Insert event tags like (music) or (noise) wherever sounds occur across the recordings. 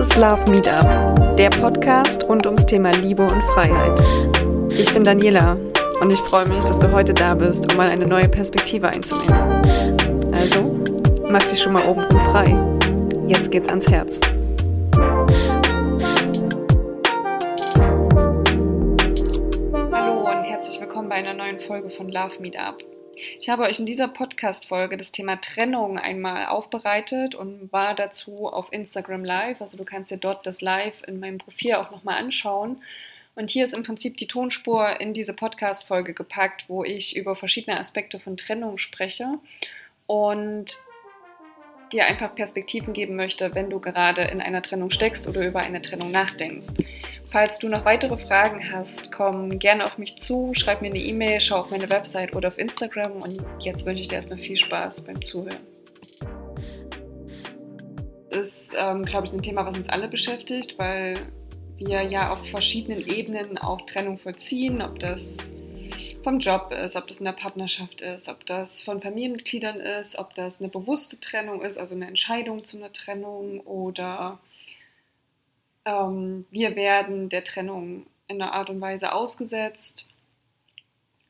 ist Love Meetup, der Podcast rund ums Thema Liebe und Freiheit. Ich bin Daniela und ich freue mich, dass du heute da bist, um mal eine neue Perspektive einzunehmen. Also, mach dich schon mal oben frei. Jetzt geht's ans Herz. Hallo und herzlich willkommen bei einer neuen Folge von Love Meetup. Ich habe euch in dieser Podcast-Folge das Thema Trennung einmal aufbereitet und war dazu auf Instagram Live. Also du kannst dir dort das Live in meinem Profil auch nochmal anschauen. Und hier ist im Prinzip die Tonspur in diese Podcast-Folge gepackt, wo ich über verschiedene Aspekte von Trennung spreche. Und dir einfach Perspektiven geben möchte, wenn du gerade in einer Trennung steckst oder über eine Trennung nachdenkst. Falls du noch weitere Fragen hast, komm gerne auf mich zu, schreib mir eine E-Mail, schau auf meine Website oder auf Instagram und jetzt wünsche ich dir erstmal viel Spaß beim Zuhören. Das ist, ähm, glaube ich, ein Thema, was uns alle beschäftigt, weil wir ja auf verschiedenen Ebenen auch Trennung vollziehen, ob das vom Job ist, ob das in der Partnerschaft ist, ob das von Familienmitgliedern ist, ob das eine bewusste Trennung ist, also eine Entscheidung zu einer Trennung oder ähm, wir werden der Trennung in einer Art und Weise ausgesetzt.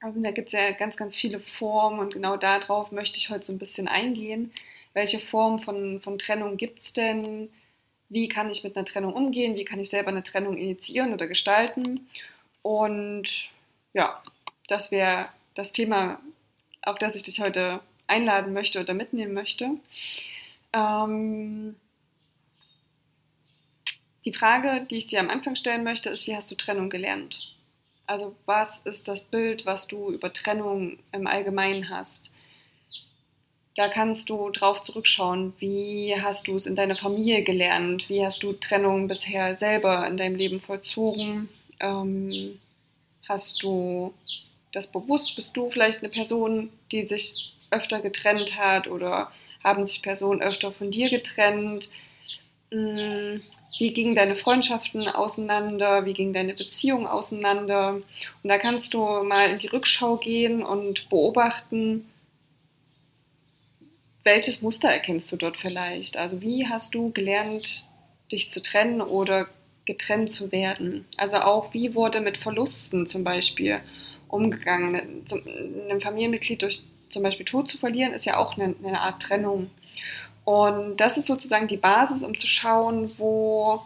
Also da gibt es ja ganz, ganz viele Formen und genau darauf möchte ich heute so ein bisschen eingehen. Welche Form von, von Trennung gibt es denn? Wie kann ich mit einer Trennung umgehen? Wie kann ich selber eine Trennung initiieren oder gestalten? Und ja, das wäre das Thema, auf das ich dich heute einladen möchte oder mitnehmen möchte. Ähm, die Frage, die ich dir am Anfang stellen möchte, ist, wie hast du Trennung gelernt? Also was ist das Bild, was du über Trennung im Allgemeinen hast? Da kannst du drauf zurückschauen. Wie hast du es in deiner Familie gelernt? Wie hast du Trennung bisher selber in deinem Leben vollzogen? Ähm, hast du das bewusst? Bist du vielleicht eine Person, die sich öfter getrennt hat oder haben sich Personen öfter von dir getrennt? Hm, wie gingen deine Freundschaften auseinander? Wie ging deine Beziehung auseinander? Und da kannst du mal in die Rückschau gehen und beobachten, welches Muster erkennst du dort vielleicht? Also wie hast du gelernt, dich zu trennen oder getrennt zu werden? Also auch wie wurde mit Verlusten zum Beispiel umgegangen. Ein Familienmitglied durch zum Beispiel Tod zu verlieren, ist ja auch eine, eine Art Trennung. Und das ist sozusagen die Basis, um zu schauen, wo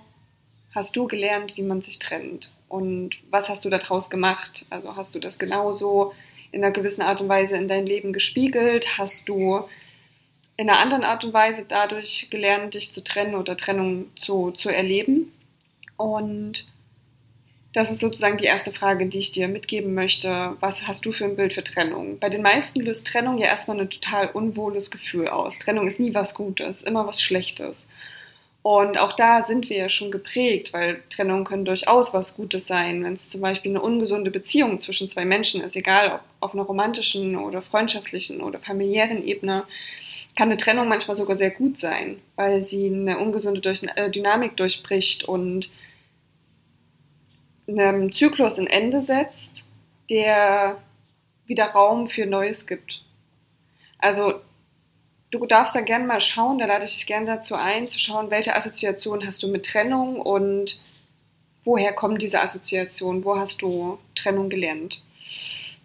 hast du gelernt, wie man sich trennt und was hast du daraus gemacht? Also hast du das genauso in einer gewissen Art und Weise in dein Leben gespiegelt? Hast du in einer anderen Art und Weise dadurch gelernt, dich zu trennen oder Trennung zu, zu erleben? Und das ist sozusagen die erste Frage, die ich dir mitgeben möchte. Was hast du für ein Bild für Trennung? Bei den meisten löst Trennung ja erstmal ein total unwohles Gefühl aus. Trennung ist nie was Gutes, immer was Schlechtes. Und auch da sind wir ja schon geprägt, weil Trennungen können durchaus was Gutes sein. Wenn es zum Beispiel eine ungesunde Beziehung zwischen zwei Menschen ist, egal ob auf einer romantischen oder freundschaftlichen oder familiären Ebene, kann eine Trennung manchmal sogar sehr gut sein, weil sie eine ungesunde äh, Dynamik durchbricht und einem Zyklus ein Ende setzt, der wieder Raum für Neues gibt. Also du darfst da gerne mal schauen, da lade ich dich gerne dazu ein, zu schauen, welche Assoziation hast du mit Trennung und woher kommen diese Assoziationen, wo hast du Trennung gelernt.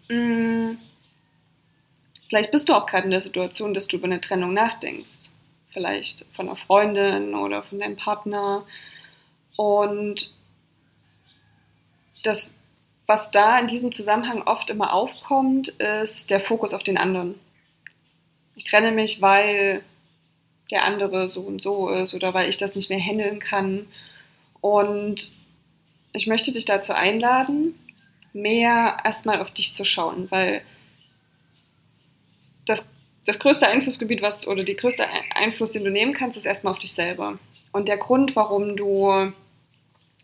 Hm. Vielleicht bist du auch gerade in der Situation, dass du über eine Trennung nachdenkst. Vielleicht von einer Freundin oder von deinem Partner. Und das, was da in diesem Zusammenhang oft immer aufkommt, ist der Fokus auf den anderen. Ich trenne mich, weil der andere so und so ist oder weil ich das nicht mehr handeln kann. Und ich möchte dich dazu einladen, mehr erstmal auf dich zu schauen, weil das, das größte Einflussgebiet, was oder die größte Einfluss, den du nehmen kannst, ist erstmal auf dich selber. Und der Grund, warum du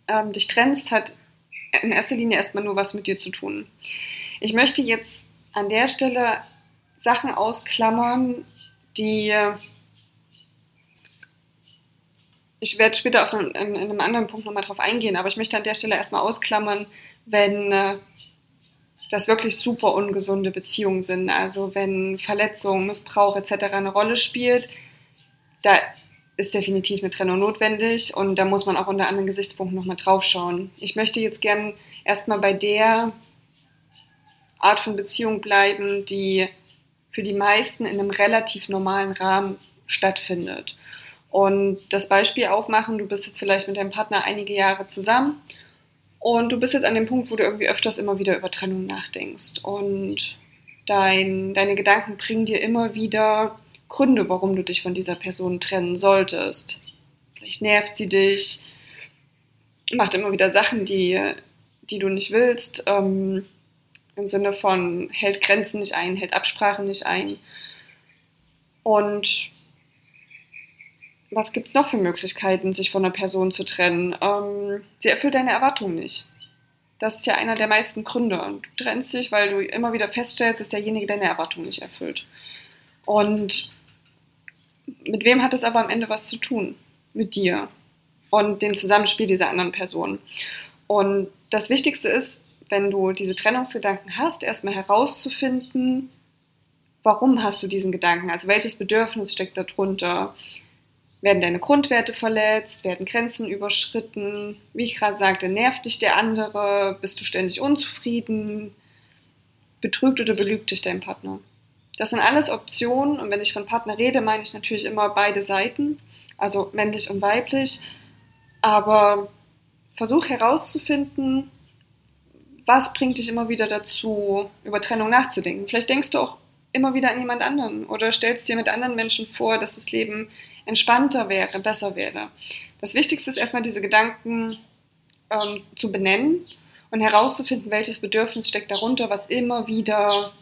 ähm, dich trennst, hat in erster Linie erstmal nur was mit dir zu tun. Ich möchte jetzt an der Stelle Sachen ausklammern, die ich werde später auf einem, in, einem anderen Punkt nochmal drauf eingehen, aber ich möchte an der Stelle erstmal ausklammern, wenn äh, das wirklich super ungesunde Beziehungen sind. Also wenn Verletzung, Missbrauch etc. eine Rolle spielt, da ist definitiv eine Trennung notwendig und da muss man auch unter anderen Gesichtspunkten nochmal drauf schauen. Ich möchte jetzt gern erstmal bei der Art von Beziehung bleiben, die für die meisten in einem relativ normalen Rahmen stattfindet. Und das Beispiel aufmachen, du bist jetzt vielleicht mit deinem Partner einige Jahre zusammen und du bist jetzt an dem Punkt, wo du irgendwie öfters immer wieder über Trennung nachdenkst und dein, deine Gedanken bringen dir immer wieder Gründe, warum du dich von dieser Person trennen solltest. Vielleicht nervt sie dich, macht immer wieder Sachen, die, die du nicht willst, ähm, im Sinne von hält Grenzen nicht ein, hält Absprachen nicht ein. Und was gibt es noch für Möglichkeiten, sich von einer Person zu trennen? Ähm, sie erfüllt deine Erwartungen nicht. Das ist ja einer der meisten Gründe. Du trennst dich, weil du immer wieder feststellst, dass derjenige deine Erwartungen nicht erfüllt. Und mit wem hat es aber am Ende was zu tun? Mit dir und dem Zusammenspiel dieser anderen Person. Und das Wichtigste ist, wenn du diese Trennungsgedanken hast, erstmal herauszufinden, warum hast du diesen Gedanken? Also welches Bedürfnis steckt darunter? Werden deine Grundwerte verletzt? Werden Grenzen überschritten? Wie ich gerade sagte, nervt dich der andere? Bist du ständig unzufrieden? Betrügt oder belügt dich dein Partner? Das sind alles Optionen und wenn ich von Partner rede, meine ich natürlich immer beide Seiten, also männlich und weiblich. Aber versuch herauszufinden, was bringt dich immer wieder dazu, über Trennung nachzudenken. Vielleicht denkst du auch immer wieder an jemand anderen oder stellst dir mit anderen Menschen vor, dass das Leben entspannter wäre, besser wäre. Das Wichtigste ist erstmal diese Gedanken ähm, zu benennen und herauszufinden, welches Bedürfnis steckt darunter, was immer wieder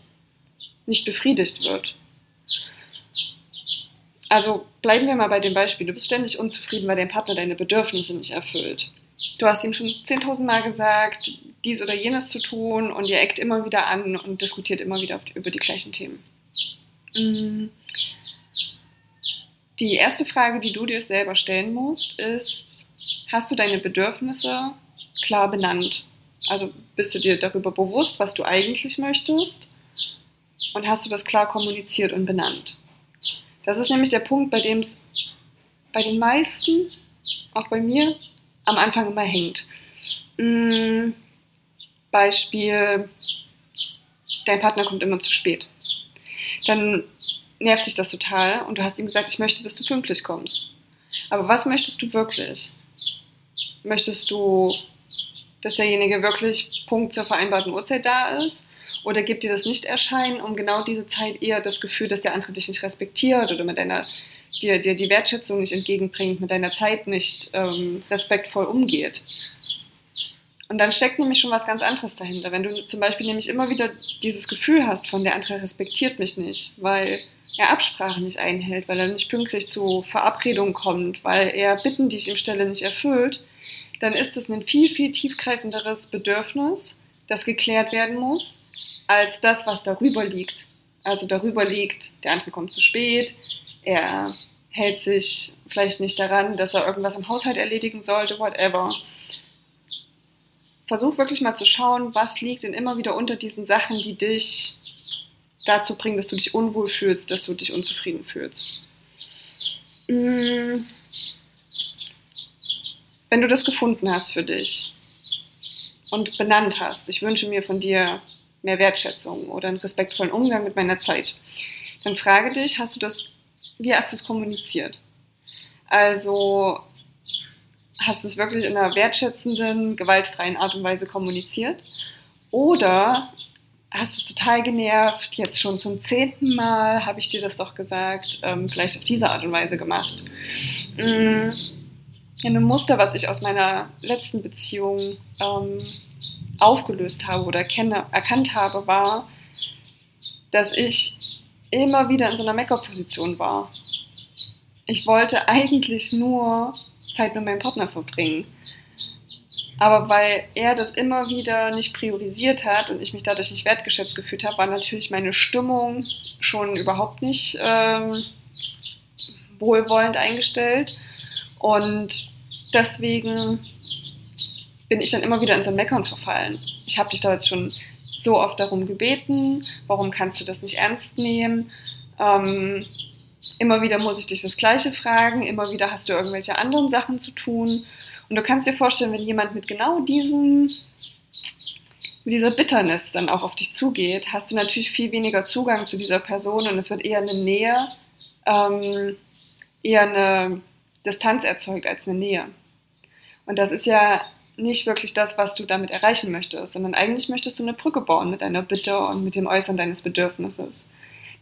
nicht befriedigt wird. Also bleiben wir mal bei dem Beispiel. Du bist ständig unzufrieden, weil dein Partner deine Bedürfnisse nicht erfüllt. Du hast ihm schon 10.000 Mal gesagt, dies oder jenes zu tun und ihr eckt immer wieder an und diskutiert immer wieder über die gleichen Themen. Mm. Die erste Frage, die du dir selber stellen musst, ist, hast du deine Bedürfnisse klar benannt? Also bist du dir darüber bewusst, was du eigentlich möchtest? Und hast du das klar kommuniziert und benannt? Das ist nämlich der Punkt, bei dem es bei den meisten, auch bei mir, am Anfang immer hängt. Mm, Beispiel, dein Partner kommt immer zu spät. Dann nervt dich das total und du hast ihm gesagt, ich möchte, dass du pünktlich kommst. Aber was möchtest du wirklich? Möchtest du, dass derjenige wirklich Punkt zur vereinbarten Uhrzeit da ist? Oder gibt dir das Nicht-Erscheinen um genau diese Zeit eher das Gefühl, dass der andere dich nicht respektiert oder mit deiner, dir, dir die Wertschätzung nicht entgegenbringt, mit deiner Zeit nicht ähm, respektvoll umgeht? Und dann steckt nämlich schon was ganz anderes dahinter. Wenn du zum Beispiel nämlich immer wieder dieses Gefühl hast von der andere respektiert mich nicht, weil er Absprachen nicht einhält, weil er nicht pünktlich zu Verabredungen kommt, weil er Bitten, die ich ihm stelle, nicht erfüllt, dann ist das ein viel, viel tiefgreifenderes Bedürfnis, das geklärt werden muss, als das, was darüber liegt. Also darüber liegt, der andere kommt zu spät, er hält sich vielleicht nicht daran, dass er irgendwas im Haushalt erledigen sollte, whatever. Versuch wirklich mal zu schauen, was liegt denn immer wieder unter diesen Sachen, die dich dazu bringen, dass du dich unwohl fühlst, dass du dich unzufrieden fühlst. Mm. Wenn du das gefunden hast für dich und benannt hast, ich wünsche mir von dir mehr Wertschätzung oder einen respektvollen Umgang mit meiner Zeit. Dann frage dich, hast du das, wie hast du es kommuniziert? Also hast du es wirklich in einer wertschätzenden, gewaltfreien Art und Weise kommuniziert? Oder hast du es total genervt, jetzt schon zum zehnten Mal habe ich dir das doch gesagt, ähm, vielleicht auf diese Art und Weise gemacht? Mhm. ein Muster, was ich aus meiner letzten Beziehung ähm, aufgelöst habe oder kenne, erkannt habe, war, dass ich immer wieder in so einer Meckerposition war. Ich wollte eigentlich nur Zeit mit meinem Partner verbringen. Aber weil er das immer wieder nicht priorisiert hat und ich mich dadurch nicht wertgeschätzt gefühlt habe, war natürlich meine Stimmung schon überhaupt nicht ähm, wohlwollend eingestellt. Und deswegen bin ich dann immer wieder in so ein Meckern verfallen. Ich habe dich da jetzt schon so oft darum gebeten, warum kannst du das nicht ernst nehmen? Ähm, immer wieder muss ich dich das Gleiche fragen, immer wieder hast du irgendwelche anderen Sachen zu tun. Und du kannst dir vorstellen, wenn jemand mit genau diesem, mit dieser Bitternis dann auch auf dich zugeht, hast du natürlich viel weniger Zugang zu dieser Person und es wird eher eine Nähe, ähm, eher eine Distanz erzeugt als eine Nähe. Und das ist ja nicht wirklich das, was du damit erreichen möchtest, sondern eigentlich möchtest du eine Brücke bauen mit deiner Bitte und mit dem Äußern deines Bedürfnisses.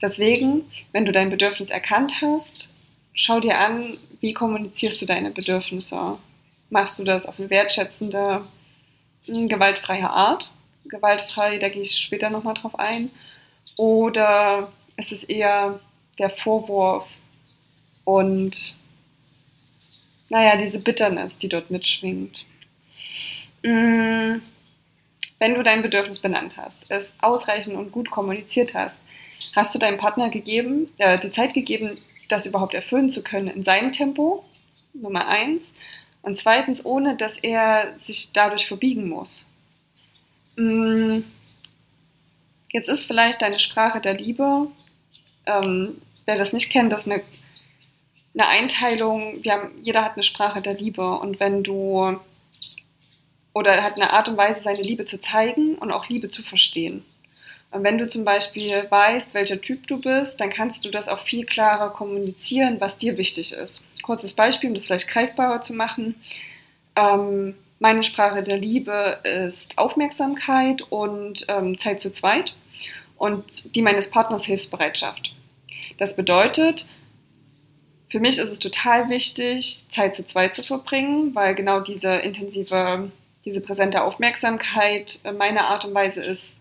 Deswegen, wenn du dein Bedürfnis erkannt hast, schau dir an, wie kommunizierst du deine Bedürfnisse. Machst du das auf eine wertschätzende, hm, gewaltfreie Art? Gewaltfrei, da gehe ich später nochmal drauf ein. Oder ist es eher der Vorwurf und, naja, diese Bitternis, die dort mitschwingt? Hm, wenn du dein Bedürfnis benannt hast, es ausreichend und gut kommuniziert hast, Hast du deinem Partner gegeben, äh, die Zeit gegeben, das überhaupt erfüllen zu können in seinem Tempo? Nummer eins. Und zweitens, ohne dass er sich dadurch verbiegen muss. Mm, jetzt ist vielleicht deine Sprache der Liebe. Ähm, wer das nicht kennt, das ist eine, eine Einteilung. Wir haben, jeder hat eine Sprache der Liebe. Und wenn du oder hat eine Art und Weise, seine Liebe zu zeigen und auch Liebe zu verstehen. Und wenn du zum Beispiel weißt, welcher Typ du bist, dann kannst du das auch viel klarer kommunizieren, was dir wichtig ist. Kurzes Beispiel, um das vielleicht greifbarer zu machen. Ähm, meine Sprache der Liebe ist Aufmerksamkeit und ähm, Zeit zu zweit und die meines Partners Hilfsbereitschaft. Das bedeutet, für mich ist es total wichtig, Zeit zu zweit zu verbringen, weil genau diese intensive, diese präsente Aufmerksamkeit äh, meine Art und Weise ist,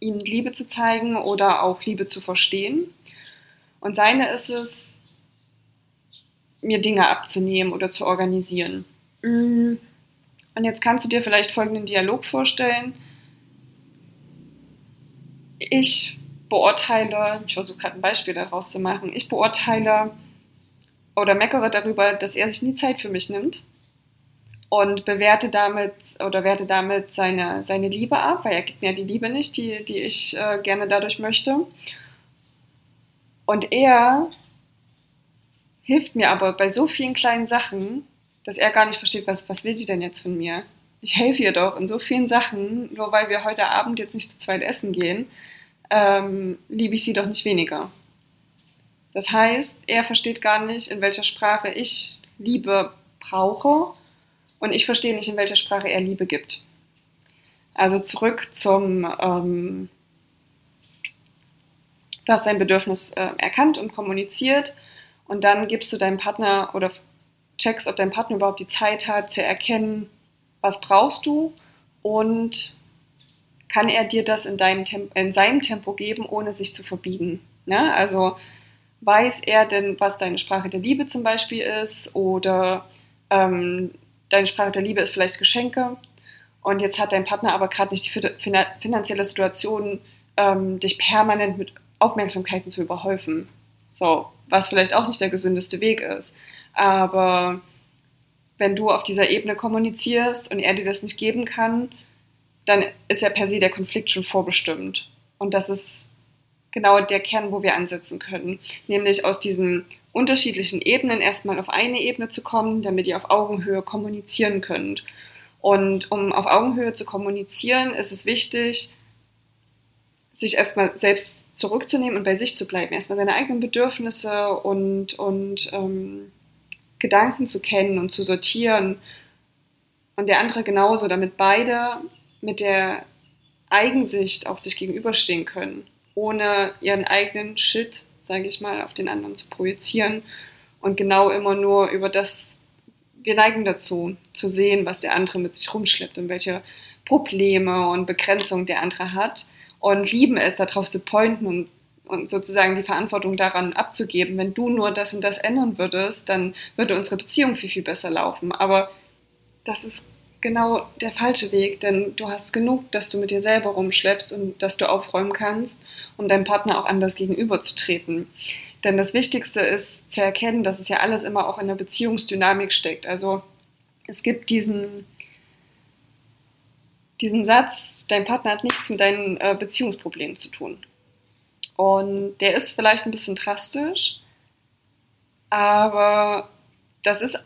ihm Liebe zu zeigen oder auch Liebe zu verstehen. Und seine ist es, mir Dinge abzunehmen oder zu organisieren. Mm. Und jetzt kannst du dir vielleicht folgenden Dialog vorstellen. Ich beurteile, ich versuche gerade ein Beispiel daraus zu machen, ich beurteile oder meckere darüber, dass er sich nie Zeit für mich nimmt und bewerte damit oder werte damit seine, seine Liebe ab, weil er gibt mir die Liebe nicht, die, die ich äh, gerne dadurch möchte. Und er hilft mir aber bei so vielen kleinen Sachen, dass er gar nicht versteht, was, was will die denn jetzt von mir? Ich helfe ihr doch in so vielen Sachen, nur weil wir heute Abend jetzt nicht zu zweit essen gehen, ähm, liebe ich sie doch nicht weniger. Das heißt, er versteht gar nicht, in welcher Sprache ich Liebe brauche und ich verstehe nicht, in welcher Sprache er Liebe gibt. Also zurück zum, ähm, du hast dein Bedürfnis äh, erkannt und kommuniziert und dann gibst du deinem Partner oder checkst, ob dein Partner überhaupt die Zeit hat zu erkennen, was brauchst du und kann er dir das in, deinem Tempo, in seinem Tempo geben, ohne sich zu verbiegen. Ne? Also weiß er denn, was deine Sprache der Liebe zum Beispiel ist oder ähm, deine Sprache der Liebe ist vielleicht Geschenke und jetzt hat dein Partner aber gerade nicht die finanzielle Situation, ähm, dich permanent mit Aufmerksamkeiten zu überhäufen. So, was vielleicht auch nicht der gesündeste Weg ist. Aber wenn du auf dieser Ebene kommunizierst und er dir das nicht geben kann, dann ist ja per se der Konflikt schon vorbestimmt. Und das ist genau der Kern, wo wir ansetzen können. Nämlich aus diesen unterschiedlichen Ebenen erstmal auf eine Ebene zu kommen, damit ihr auf Augenhöhe kommunizieren könnt. Und um auf Augenhöhe zu kommunizieren, ist es wichtig, sich erstmal selbst zurückzunehmen und bei sich zu bleiben, erstmal seine eigenen Bedürfnisse und, und ähm, Gedanken zu kennen und zu sortieren. Und der andere genauso, damit beide mit der Eigensicht auch sich gegenüberstehen können, ohne ihren eigenen Shit sage ich mal, auf den anderen zu projizieren und genau immer nur über das, wir neigen dazu, zu sehen, was der andere mit sich rumschleppt und welche Probleme und Begrenzungen der andere hat und lieben es, darauf zu pointen und, und sozusagen die Verantwortung daran abzugeben. Wenn du nur das und das ändern würdest, dann würde unsere Beziehung viel, viel besser laufen. Aber das ist genau der falsche Weg, denn du hast genug, dass du mit dir selber rumschleppst und dass du aufräumen kannst, um deinem Partner auch anders gegenüberzutreten. Denn das Wichtigste ist zu erkennen, dass es ja alles immer auch in der Beziehungsdynamik steckt. Also es gibt diesen, diesen Satz, dein Partner hat nichts mit deinen äh, Beziehungsproblemen zu tun. Und der ist vielleicht ein bisschen drastisch, Aber das ist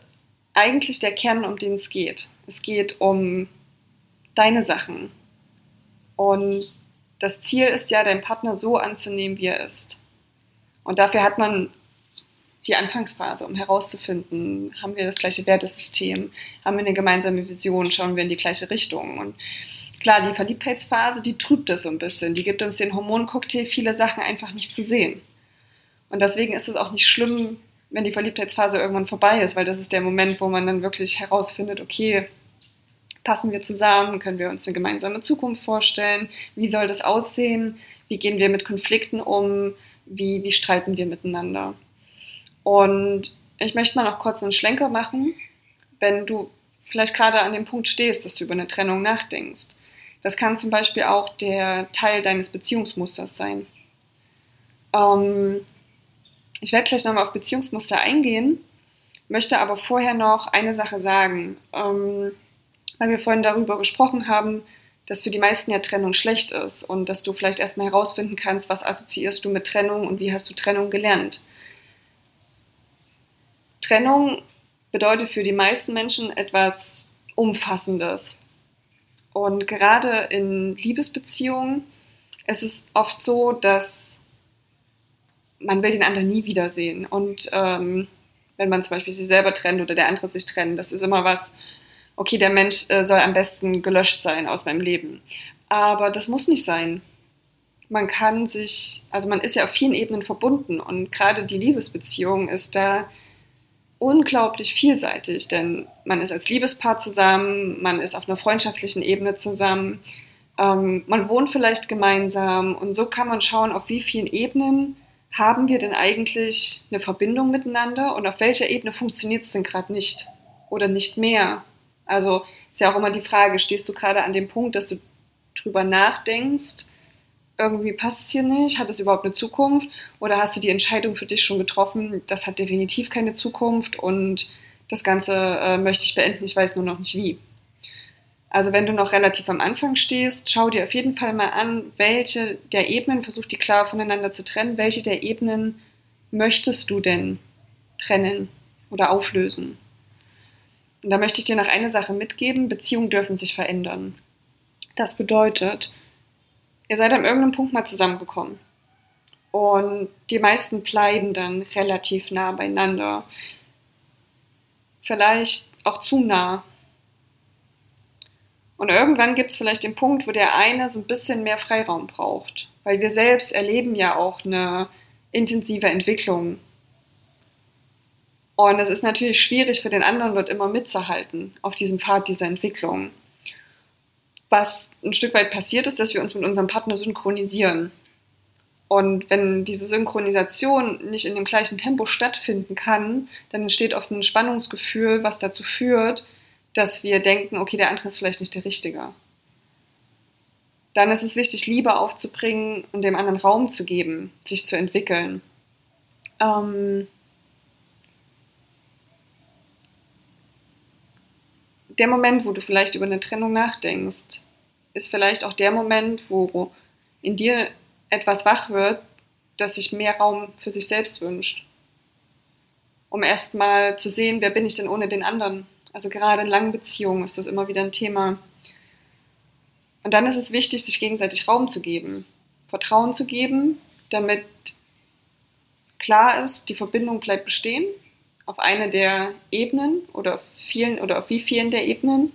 eigentlich der Kern, um den es geht. Es geht um deine Sachen. Und das Ziel ist ja, deinen Partner so anzunehmen, wie er ist. Und dafür hat man die Anfangsphase, um herauszufinden, haben wir das gleiche Wertesystem, haben wir eine gemeinsame Vision, schauen wir in die gleiche Richtung. Und klar, die Verliebtheitsphase, die trübt das so ein bisschen. Die gibt uns den Hormoncocktail, viele Sachen einfach nicht zu sehen. Und deswegen ist es auch nicht schlimm, wenn die Verliebtheitsphase irgendwann vorbei ist, weil das ist der Moment, wo man dann wirklich herausfindet, okay, passen wir zusammen, können wir uns eine gemeinsame Zukunft vorstellen, wie soll das aussehen, wie gehen wir mit Konflikten um, wie, wie streiten wir miteinander. Und ich möchte mal noch kurz einen Schlenker machen, wenn du vielleicht gerade an dem Punkt stehst, dass du über eine Trennung nachdenkst. Das kann zum Beispiel auch der Teil deines Beziehungsmusters sein. Ähm, ich werde gleich nochmal auf Beziehungsmuster eingehen, möchte aber vorher noch eine Sache sagen, ähm, weil wir vorhin darüber gesprochen haben, dass für die meisten ja Trennung schlecht ist und dass du vielleicht erstmal herausfinden kannst, was assoziierst du mit Trennung und wie hast du Trennung gelernt. Trennung bedeutet für die meisten Menschen etwas Umfassendes. Und gerade in Liebesbeziehungen ist es oft so, dass man will den anderen nie wiedersehen. Und ähm, wenn man zum Beispiel sich selber trennt oder der andere sich trennt, das ist immer was, okay, der Mensch äh, soll am besten gelöscht sein aus meinem Leben. Aber das muss nicht sein. Man kann sich, also man ist ja auf vielen Ebenen verbunden und gerade die Liebesbeziehung ist da unglaublich vielseitig, denn man ist als Liebespaar zusammen, man ist auf einer freundschaftlichen Ebene zusammen, ähm, man wohnt vielleicht gemeinsam und so kann man schauen, auf wie vielen Ebenen haben wir denn eigentlich eine Verbindung miteinander und auf welcher Ebene funktioniert es denn gerade nicht oder nicht mehr? Also ist ja auch immer die Frage, stehst du gerade an dem Punkt, dass du drüber nachdenkst, irgendwie passt es hier nicht, hat es überhaupt eine Zukunft oder hast du die Entscheidung für dich schon getroffen, das hat definitiv keine Zukunft und das Ganze äh, möchte ich beenden, ich weiß nur noch nicht wie. Also wenn du noch relativ am Anfang stehst, schau dir auf jeden Fall mal an, welche der Ebenen, versuch die klar voneinander zu trennen, welche der Ebenen möchtest du denn trennen oder auflösen. Und da möchte ich dir noch eine Sache mitgeben, Beziehungen dürfen sich verändern. Das bedeutet, ihr seid an irgendeinem Punkt mal zusammengekommen. Und die meisten bleiben dann relativ nah beieinander. Vielleicht auch zu nah. Und irgendwann gibt es vielleicht den Punkt, wo der eine so ein bisschen mehr Freiraum braucht. Weil wir selbst erleben ja auch eine intensive Entwicklung. Und es ist natürlich schwierig für den anderen dort immer mitzuhalten auf diesem Pfad dieser Entwicklung. Was ein Stück weit passiert ist, dass wir uns mit unserem Partner synchronisieren. Und wenn diese Synchronisation nicht in dem gleichen Tempo stattfinden kann, dann entsteht oft ein Spannungsgefühl, was dazu führt, dass wir denken, okay, der andere ist vielleicht nicht der Richtige. Dann ist es wichtig, Liebe aufzubringen und dem anderen Raum zu geben, sich zu entwickeln. Ähm der Moment, wo du vielleicht über eine Trennung nachdenkst, ist vielleicht auch der Moment, wo in dir etwas wach wird, das sich mehr Raum für sich selbst wünscht. Um erstmal zu sehen, wer bin ich denn ohne den anderen? Also gerade in langen Beziehungen ist das immer wieder ein Thema. Und dann ist es wichtig, sich gegenseitig Raum zu geben, Vertrauen zu geben, damit klar ist, die Verbindung bleibt bestehen auf eine der Ebenen oder auf vielen oder auf wie vielen der Ebenen.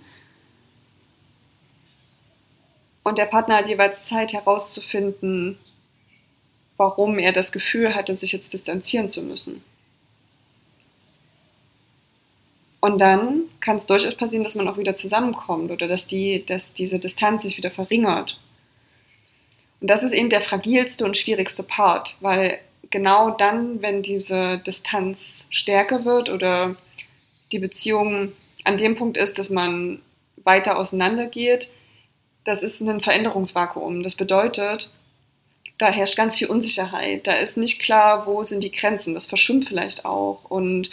Und der Partner hat jeweils Zeit herauszufinden, warum er das Gefühl hatte, sich jetzt distanzieren zu müssen. Und dann kann es durchaus passieren, dass man auch wieder zusammenkommt oder dass, die, dass diese Distanz sich wieder verringert. Und das ist eben der fragilste und schwierigste Part, weil genau dann, wenn diese Distanz stärker wird oder die Beziehung an dem Punkt ist, dass man weiter auseinandergeht, das ist ein Veränderungsvakuum. Das bedeutet, da herrscht ganz viel Unsicherheit. Da ist nicht klar, wo sind die Grenzen. Das verschwimmt vielleicht auch. Und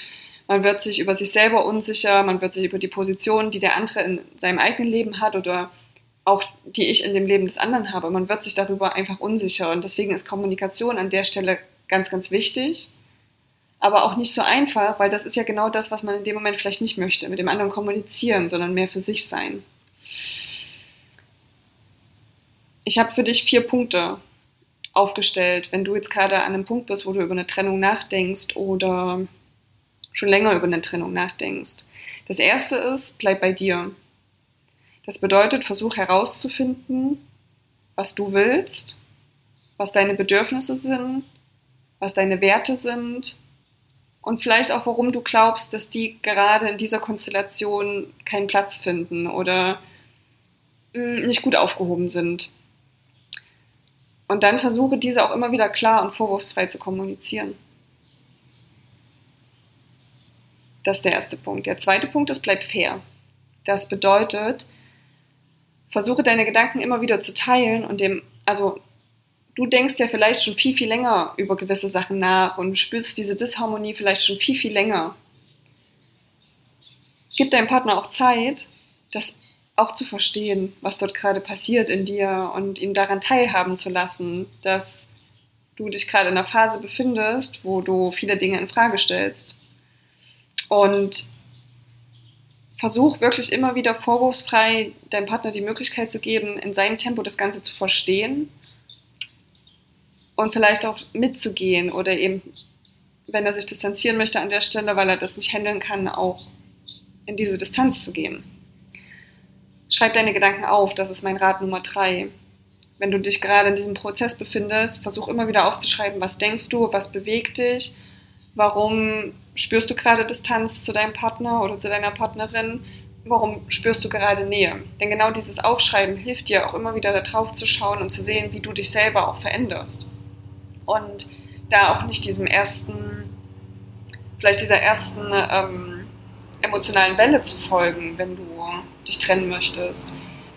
man wird sich über sich selber unsicher, man wird sich über die Position, die der andere in seinem eigenen Leben hat oder auch die ich in dem Leben des anderen habe, man wird sich darüber einfach unsicher. Und deswegen ist Kommunikation an der Stelle ganz, ganz wichtig. aber auch nicht so einfach, weil das ist ja genau das, was man in dem Moment vielleicht nicht möchte, mit dem anderen kommunizieren, sondern mehr für sich sein. Ich habe für dich vier Punkte aufgestellt, wenn du jetzt gerade an einem Punkt bist, wo du über eine Trennung nachdenkst oder schon länger über eine Trennung nachdenkst. Das erste ist, bleib bei dir. Das bedeutet, versuch herauszufinden, was du willst, was deine Bedürfnisse sind, was deine Werte sind und vielleicht auch, warum du glaubst, dass die gerade in dieser Konstellation keinen Platz finden oder hm, nicht gut aufgehoben sind. Und dann versuche diese auch immer wieder klar und vorwurfsfrei zu kommunizieren. Das ist der erste Punkt. Der zweite Punkt ist, bleib fair. Das bedeutet, versuche deine Gedanken immer wieder zu teilen und dem, also du denkst ja vielleicht schon viel, viel länger über gewisse Sachen nach und spürst diese Disharmonie vielleicht schon viel, viel länger. Gib deinem Partner auch Zeit, das auch zu verstehen, was dort gerade passiert in dir und ihn daran teilhaben zu lassen, dass du dich gerade in einer Phase befindest, wo du viele Dinge in Frage stellst. Und versuch wirklich immer wieder vorwurfsfrei deinem Partner die Möglichkeit zu geben, in seinem Tempo das Ganze zu verstehen und vielleicht auch mitzugehen oder eben, wenn er sich distanzieren möchte an der Stelle, weil er das nicht handeln kann, auch in diese Distanz zu gehen. Schreib deine Gedanken auf, das ist mein Rat Nummer drei. Wenn du dich gerade in diesem Prozess befindest, versuch immer wieder aufzuschreiben, was denkst du, was bewegt dich, warum spürst du gerade Distanz zu deinem Partner oder zu deiner Partnerin, warum spürst du gerade Nähe. Denn genau dieses Aufschreiben hilft dir auch immer wieder darauf zu schauen und zu sehen, wie du dich selber auch veränderst. Und da auch nicht diesem ersten, vielleicht dieser ersten ähm, emotionalen Welle zu folgen, wenn du dich trennen möchtest.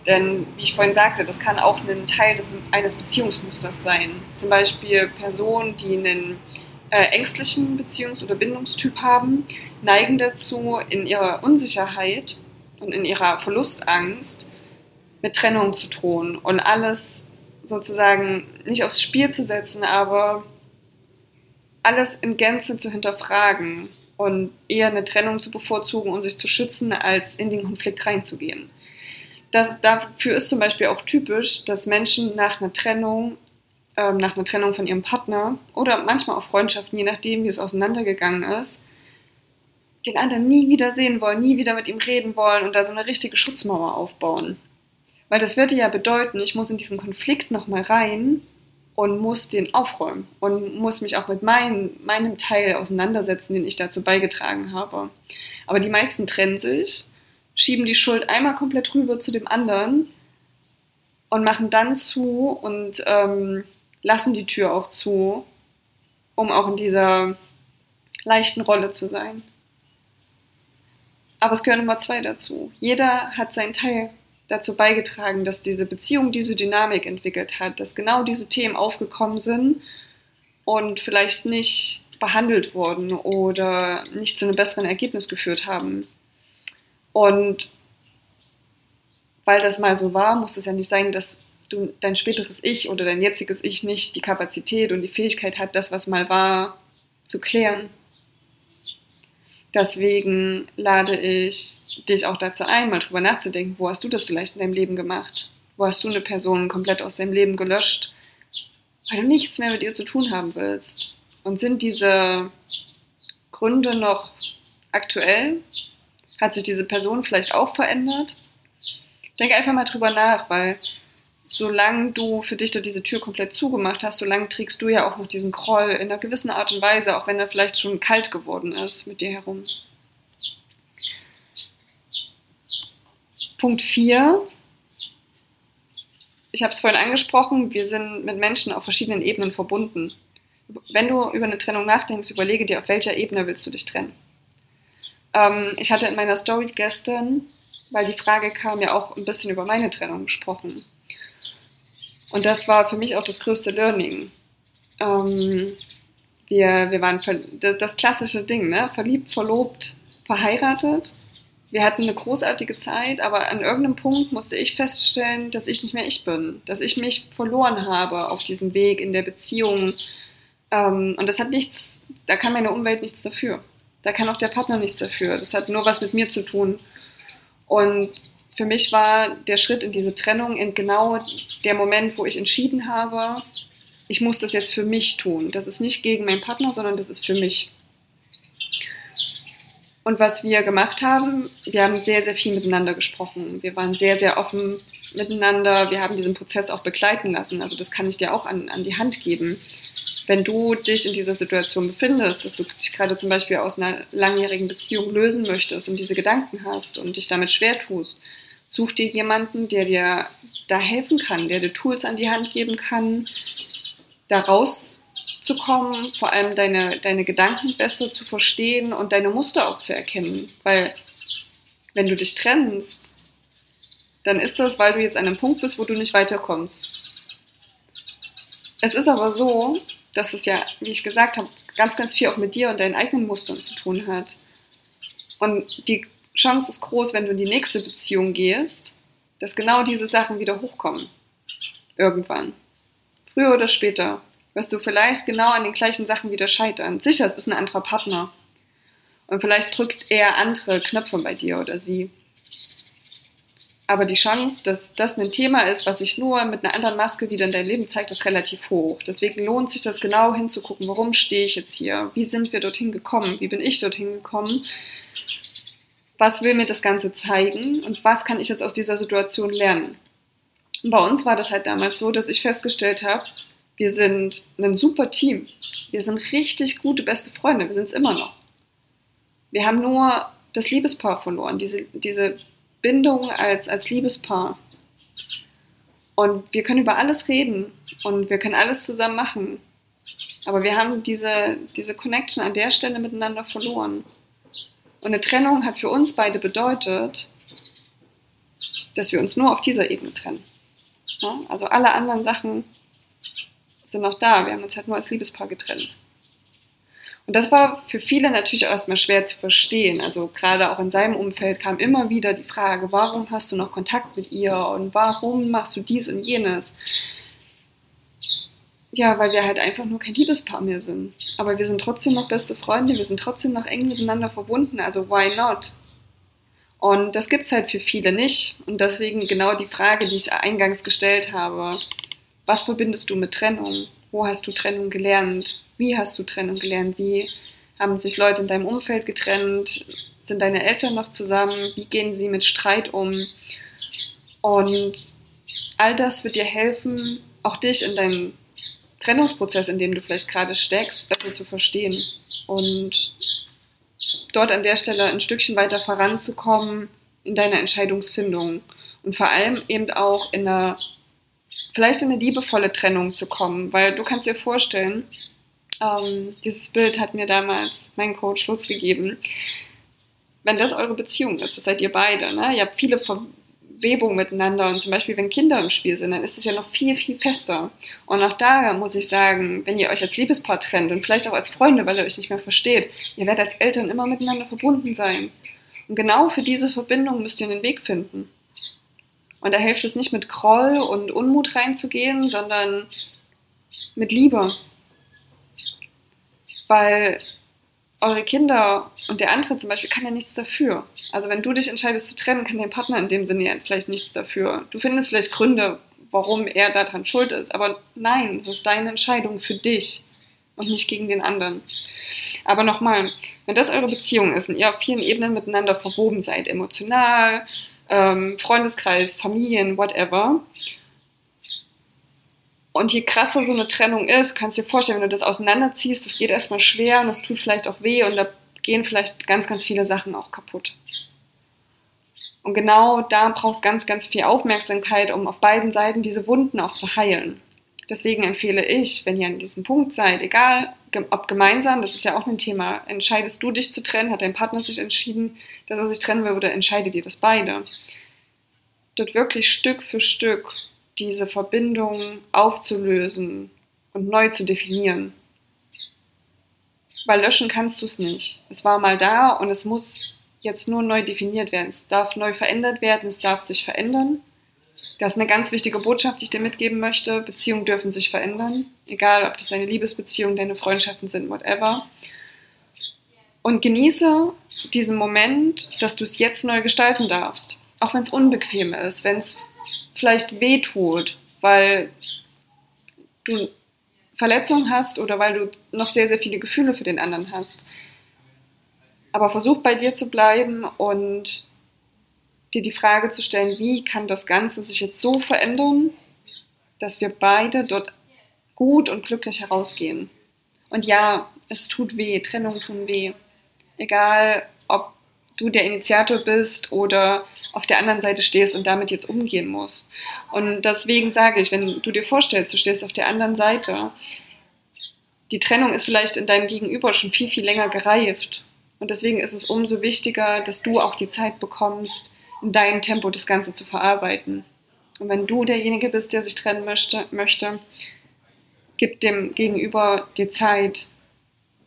Denn, wie ich vorhin sagte, das kann auch ein Teil des, eines Beziehungsmusters sein. Zum Beispiel Personen, die einen äh, ängstlichen Beziehungs- oder Bindungstyp haben, neigen dazu, in ihrer Unsicherheit und in ihrer Verlustangst mit Trennung zu drohen und alles sozusagen nicht aufs Spiel zu setzen, aber alles in Gänze zu hinterfragen und eher eine Trennung zu bevorzugen und sich zu schützen, als in den Konflikt reinzugehen. Das, dafür ist zum Beispiel auch typisch, dass Menschen nach einer Trennung, ähm, nach einer Trennung von ihrem Partner oder manchmal auch Freundschaften, je nachdem, wie es auseinandergegangen ist, den anderen nie wieder sehen wollen, nie wieder mit ihm reden wollen und da so eine richtige Schutzmauer aufbauen. Weil das würde ja bedeuten, ich muss in diesen Konflikt nochmal rein und muss den aufräumen und muss mich auch mit mein, meinem Teil auseinandersetzen, den ich dazu beigetragen habe. Aber die meisten trennen sich, schieben die Schuld einmal komplett rüber zu dem anderen und machen dann zu und ähm, lassen die Tür auch zu, um auch in dieser leichten Rolle zu sein. Aber es gehören immer zwei dazu. Jeder hat seinen Teil dazu beigetragen, dass diese Beziehung diese Dynamik entwickelt hat, dass genau diese Themen aufgekommen sind und vielleicht nicht behandelt wurden oder nicht zu einem besseren Ergebnis geführt haben. Und weil das mal so war, muss es ja nicht sein, dass du dein späteres Ich oder dein jetziges Ich nicht die Kapazität und die Fähigkeit hat, das, was mal war, zu klären. Deswegen lade ich dich auch dazu ein, mal drüber nachzudenken, wo hast du das vielleicht in deinem Leben gemacht? Wo hast du eine Person komplett aus deinem Leben gelöscht, weil du nichts mehr mit ihr zu tun haben willst? Und sind diese Gründe noch aktuell? Hat sich diese Person vielleicht auch verändert? Denk einfach mal drüber nach, weil solange du für dich da diese Tür komplett zugemacht hast, solange trägst du ja auch noch diesen Groll in einer gewissen Art und Weise, auch wenn er vielleicht schon kalt geworden ist mit dir herum. Punkt 4. Ich habe es vorhin angesprochen, wir sind mit Menschen auf verschiedenen Ebenen verbunden. Wenn du über eine Trennung nachdenkst, überlege dir, auf welcher Ebene willst du dich trennen. Ähm, ich hatte in meiner Story gestern, weil die Frage kam, ja auch ein bisschen über meine Trennung gesprochen. Und das war für mich auch das größte Learning. Ähm, wir, wir waren das klassische Ding, ne? verliebt, verlobt, verheiratet. Wir hatten eine großartige Zeit, aber an irgendeinem Punkt musste ich feststellen, dass ich nicht mehr ich bin, dass ich mich verloren habe auf diesem Weg in der Beziehung. Ähm, und das hat nichts da kann meine Umwelt nichts dafür. Da kann auch der Partner nichts dafür. Das hat nur was mit mir zu tun. Und für mich war der Schritt in diese Trennung in genau der Moment, wo ich entschieden habe, ich muss das jetzt für mich tun. Das ist nicht gegen meinen Partner, sondern das ist für mich. Und was wir gemacht haben, wir haben sehr, sehr viel miteinander gesprochen. Wir waren sehr, sehr offen miteinander. Wir haben diesen Prozess auch begleiten lassen. Also das kann ich dir auch an, an die Hand geben. Wenn du dich in dieser Situation befindest, dass du dich gerade zum Beispiel aus einer langjährigen Beziehung lösen möchtest und diese Gedanken hast und dich damit schwer tust, such dir jemanden, der dir da helfen kann, der dir Tools an die Hand geben kann, da raus zu kommen, vor allem deine, deine Gedanken besser zu verstehen und deine Muster auch zu erkennen. Weil wenn du dich trennst, dann ist das, weil du jetzt an einem Punkt bist, wo du nicht weiterkommst. Es ist aber so, dass es ja, wie ich gesagt habe, ganz, ganz viel auch mit dir und deinen eigenen Mustern zu tun hat. Und die Chance ist groß, wenn du in die nächste Beziehung gehst, dass genau diese Sachen wieder hochkommen. Irgendwann. Früher oder später wirst du vielleicht genau an den gleichen Sachen wieder scheitern. Sicher, es ist ein anderer Partner. Und vielleicht drückt er andere Knöpfe bei dir oder sie. Aber die Chance, dass das ein Thema ist, was sich nur mit einer anderen Maske wieder in dein Leben zeigt, ist relativ hoch. Deswegen lohnt sich das genau hinzugucken, warum stehe ich jetzt hier? Wie sind wir dorthin gekommen? Wie bin ich dorthin gekommen? Was will mir das Ganze zeigen? Und was kann ich jetzt aus dieser Situation lernen? Und bei uns war das halt damals so, dass ich festgestellt habe, wir sind ein super Team. Wir sind richtig gute beste Freunde. Wir sind es immer noch. Wir haben nur das Liebespaar verloren, diese, diese Bindung als, als Liebespaar. Und wir können über alles reden und wir können alles zusammen machen. Aber wir haben diese, diese Connection an der Stelle miteinander verloren. Und eine Trennung hat für uns beide bedeutet, dass wir uns nur auf dieser Ebene trennen. Ja? Also alle anderen Sachen sind noch da. Wir haben uns halt nur als Liebespaar getrennt. Und das war für viele natürlich erstmal schwer zu verstehen. Also gerade auch in seinem Umfeld kam immer wieder die Frage, warum hast du noch Kontakt mit ihr und warum machst du dies und jenes? Ja, weil wir halt einfach nur kein Liebespaar mehr sind. Aber wir sind trotzdem noch beste Freunde, wir sind trotzdem noch eng miteinander verbunden, also why not? Und das gibt es halt für viele nicht. Und deswegen genau die Frage, die ich eingangs gestellt habe. Was verbindest du mit Trennung? Wo hast du Trennung gelernt? Wie hast du Trennung gelernt? Wie haben sich Leute in deinem Umfeld getrennt? Sind deine Eltern noch zusammen? Wie gehen sie mit Streit um? Und all das wird dir helfen, auch dich in deinem Trennungsprozess, in dem du vielleicht gerade steckst, besser zu verstehen und dort an der Stelle ein Stückchen weiter voranzukommen in deiner Entscheidungsfindung und vor allem eben auch in einer vielleicht in eine liebevolle Trennung zu kommen, weil du kannst dir vorstellen, ähm, dieses Bild hat mir damals mein Coach Lutz gegeben, wenn das eure Beziehung ist, das seid ihr beide, ne? ihr habt viele Verwebungen miteinander und zum Beispiel, wenn Kinder im Spiel sind, dann ist es ja noch viel, viel fester. Und auch da muss ich sagen, wenn ihr euch als Liebespaar trennt und vielleicht auch als Freunde, weil ihr euch nicht mehr versteht, ihr werdet als Eltern immer miteinander verbunden sein. Und genau für diese Verbindung müsst ihr einen Weg finden. Und da hilft es nicht mit Groll und Unmut reinzugehen, sondern mit Liebe. Weil eure Kinder und der andere zum Beispiel kann ja nichts dafür. Also wenn du dich entscheidest zu trennen, kann dein Partner in dem Sinne ja vielleicht nichts dafür. Du findest vielleicht Gründe, warum er daran schuld ist. Aber nein, das ist deine Entscheidung für dich und nicht gegen den anderen. Aber nochmal, wenn das eure Beziehung ist und ihr auf vielen Ebenen miteinander verwoben seid, emotional, ähm, Freundeskreis, Familien, whatever. Und je krasser so eine Trennung ist, kannst du dir vorstellen, wenn du das auseinanderziehst, das geht erstmal schwer und es tut vielleicht auch weh und da gehen vielleicht ganz, ganz viele Sachen auch kaputt. Und genau da brauchst ganz, ganz viel Aufmerksamkeit, um auf beiden Seiten diese Wunden auch zu heilen. Deswegen empfehle ich, wenn ihr an diesem Punkt seid, egal ob gemeinsam, das ist ja auch ein Thema, entscheidest du dich zu trennen, hat dein Partner sich entschieden, dass er sich trennen will oder entscheidet ihr das beide? Dort wirklich Stück für Stück diese Verbindung aufzulösen und neu zu definieren. Weil löschen kannst du es nicht. Es war mal da und es muss jetzt nur neu definiert werden. Es darf neu verändert werden, es darf sich verändern Das ist eine ganz wichtige Botschaft, die ich dir mitgeben möchte. Beziehungen dürfen sich verändern, egal ob das deine Liebesbeziehung, deine Freundschaften sind, whatever. Und genieße diesen Moment, dass du es jetzt neu gestalten darfst. Auch wenn es unbequem ist, wenn es vielleicht weh tut, weil du Verletzungen hast oder weil du noch sehr, sehr viele Gefühle für den anderen hast. Aber versuch bei dir zu bleiben und dir die Frage zu stellen, wie kann das Ganze sich jetzt so verändern, dass wir beide dort gut und glücklich herausgehen. Und ja, es tut weh, Trennungen tun weh. Egal, ob du der Initiator bist oder auf der anderen Seite stehst und damit jetzt umgehen musst. Und deswegen sage ich, wenn du dir vorstellst, du stehst auf der anderen Seite, die Trennung ist vielleicht in deinem Gegenüber schon viel, viel länger gereift. Und deswegen ist es umso wichtiger, dass du auch die Zeit bekommst, in deinem Tempo das Ganze zu verarbeiten. Und wenn du derjenige bist, der sich trennen möchte, möchte gib dem Gegenüber die Zeit,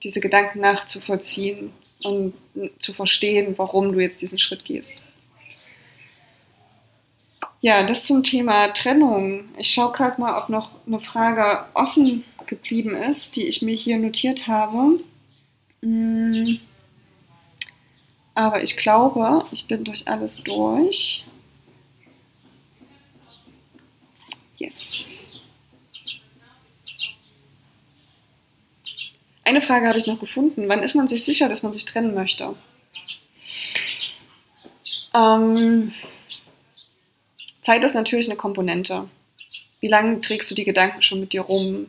diese Gedanken nachzuvollziehen und zu verstehen, warum du jetzt diesen Schritt gehst. Ja, das zum Thema Trennung. Ich schaue gerade mal, ob noch eine Frage offen geblieben ist, die ich mir hier notiert habe. Hm. Aber ich glaube, ich bin durch alles durch. Yes. Eine Frage habe ich noch gefunden. Wann ist man sich sicher, dass man sich trennen möchte? Ähm, Zeit ist natürlich eine Komponente. Wie lange trägst du die Gedanken schon mit dir rum?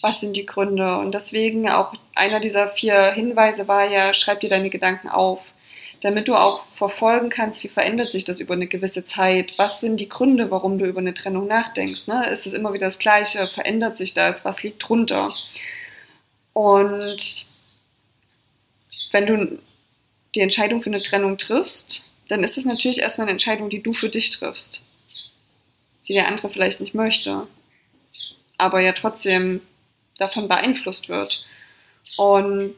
Was sind die Gründe? Und deswegen auch einer dieser vier Hinweise war ja, schreib dir deine Gedanken auf, damit du auch verfolgen kannst, wie verändert sich das über eine gewisse Zeit? Was sind die Gründe, warum du über eine Trennung nachdenkst? Ne? Ist es immer wieder das Gleiche? Verändert sich das? Was liegt drunter? Und wenn du die Entscheidung für eine Trennung triffst, dann ist es natürlich erstmal eine Entscheidung, die du für dich triffst die der andere vielleicht nicht möchte, aber ja trotzdem davon beeinflusst wird. Und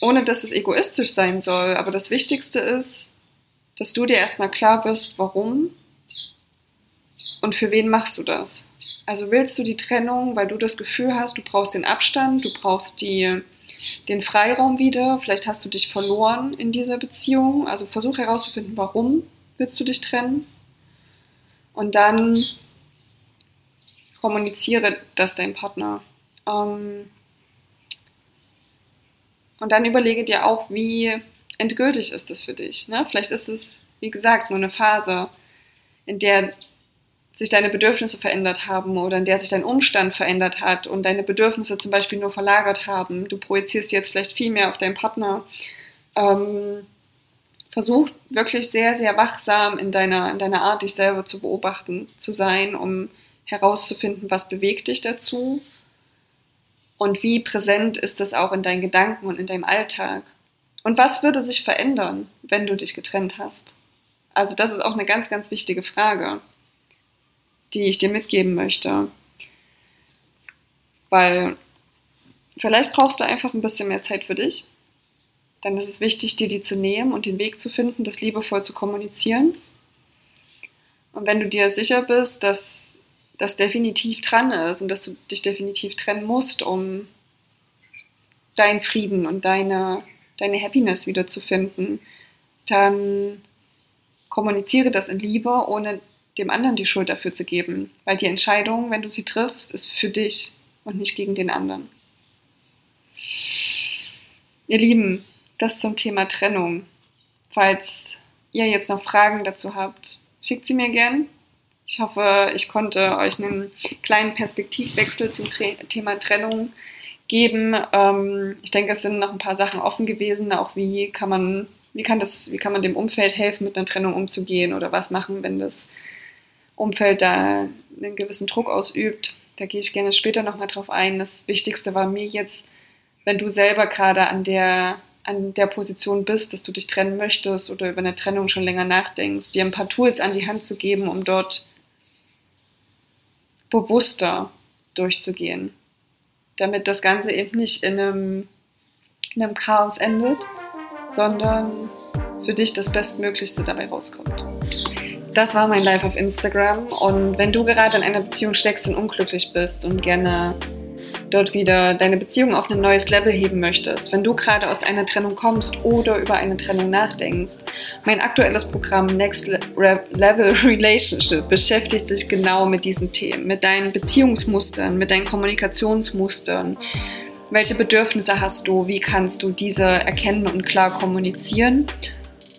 ohne dass es egoistisch sein soll, aber das Wichtigste ist, dass du dir erstmal klar wirst, warum und für wen machst du das. Also willst du die Trennung, weil du das Gefühl hast, du brauchst den Abstand, du brauchst die, den Freiraum wieder, vielleicht hast du dich verloren in dieser Beziehung. Also versuch herauszufinden, warum willst du dich trennen und dann kommuniziere das deinem Partner. Ähm, und dann überlege dir auch, wie endgültig ist das für dich. Ne? Vielleicht ist es, wie gesagt, nur eine Phase, in der sich deine Bedürfnisse verändert haben oder in der sich dein Umstand verändert hat und deine Bedürfnisse zum Beispiel nur verlagert haben. Du projizierst jetzt vielleicht viel mehr auf deinen Partner. Ähm, versuch wirklich sehr, sehr wachsam in deiner, in deiner Art, dich selber zu beobachten, zu sein, um herauszufinden, was bewegt dich dazu und wie präsent ist das auch in deinen Gedanken und in deinem Alltag. Und was würde sich verändern, wenn du dich getrennt hast? Also das ist auch eine ganz, ganz wichtige Frage, die ich dir mitgeben möchte. Weil vielleicht brauchst du einfach ein bisschen mehr Zeit für dich dann ist es wichtig, dir die zu nehmen und den Weg zu finden, das liebevoll zu kommunizieren. Und wenn du dir sicher bist, dass das definitiv dran ist und dass du dich definitiv trennen musst, um deinen Frieden und deine, deine Happiness wiederzufinden, dann kommuniziere das in Liebe, ohne dem anderen die Schuld dafür zu geben. Weil die Entscheidung, wenn du sie triffst, ist für dich und nicht gegen den anderen. Ihr Lieben, das zum Thema Trennung. Falls ihr jetzt noch Fragen dazu habt, schickt sie mir gern. Ich hoffe, ich konnte euch einen kleinen Perspektivwechsel zum Thema Trennung geben. Ähm, ich denke, es sind noch ein paar Sachen offen gewesen, auch wie kann man, wie kann das, wie kann man dem Umfeld helfen, mit einer Trennung umzugehen oder was machen, wenn das Umfeld da einen gewissen Druck ausübt. Da gehe ich gerne später nochmal drauf ein. Das Wichtigste war mir jetzt, wenn du selber gerade an der an der Position bist, dass du dich trennen möchtest oder über eine Trennung schon länger nachdenkst, dir ein paar Tools an die Hand zu geben, um dort bewusster durchzugehen, damit das Ganze eben nicht in einem, in einem Chaos endet, sondern für dich das Bestmöglichste dabei rauskommt. das war mein Live auf Instagram. Und wenn du gerade in einer Beziehung steckst und unglücklich bist und gerne dort wieder deine Beziehung auf ein neues Level heben möchtest, wenn du gerade aus einer Trennung kommst oder über eine Trennung nachdenkst, mein aktuelles Programm Next Level (laughs) Relationship beschäftigt sich genau mit diesen Themen, mit deinen Beziehungsmustern, mit deinen Kommunikationsmustern. Welche Bedürfnisse hast du? Wie kannst du diese erkennen und klar kommunizieren?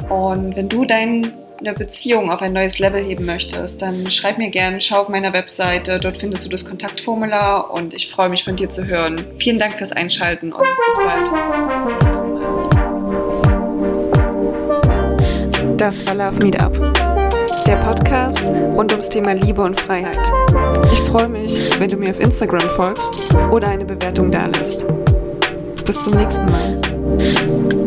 Und wenn du dein eine Beziehung auf ein neues Level heben möchtest, dann schreib mir gerne, schau auf meiner Webseite, dort findest du das Kontaktformular und ich freue mich von dir zu hören. Vielen Dank fürs Einschalten und bis bald. Bis zum nächsten Mal. Das war Love Meetup, der Podcast rund ums Thema Liebe und Freiheit. Ich freue mich, wenn du mir auf Instagram folgst oder eine Bewertung dalässt. Bis zum nächsten Mal.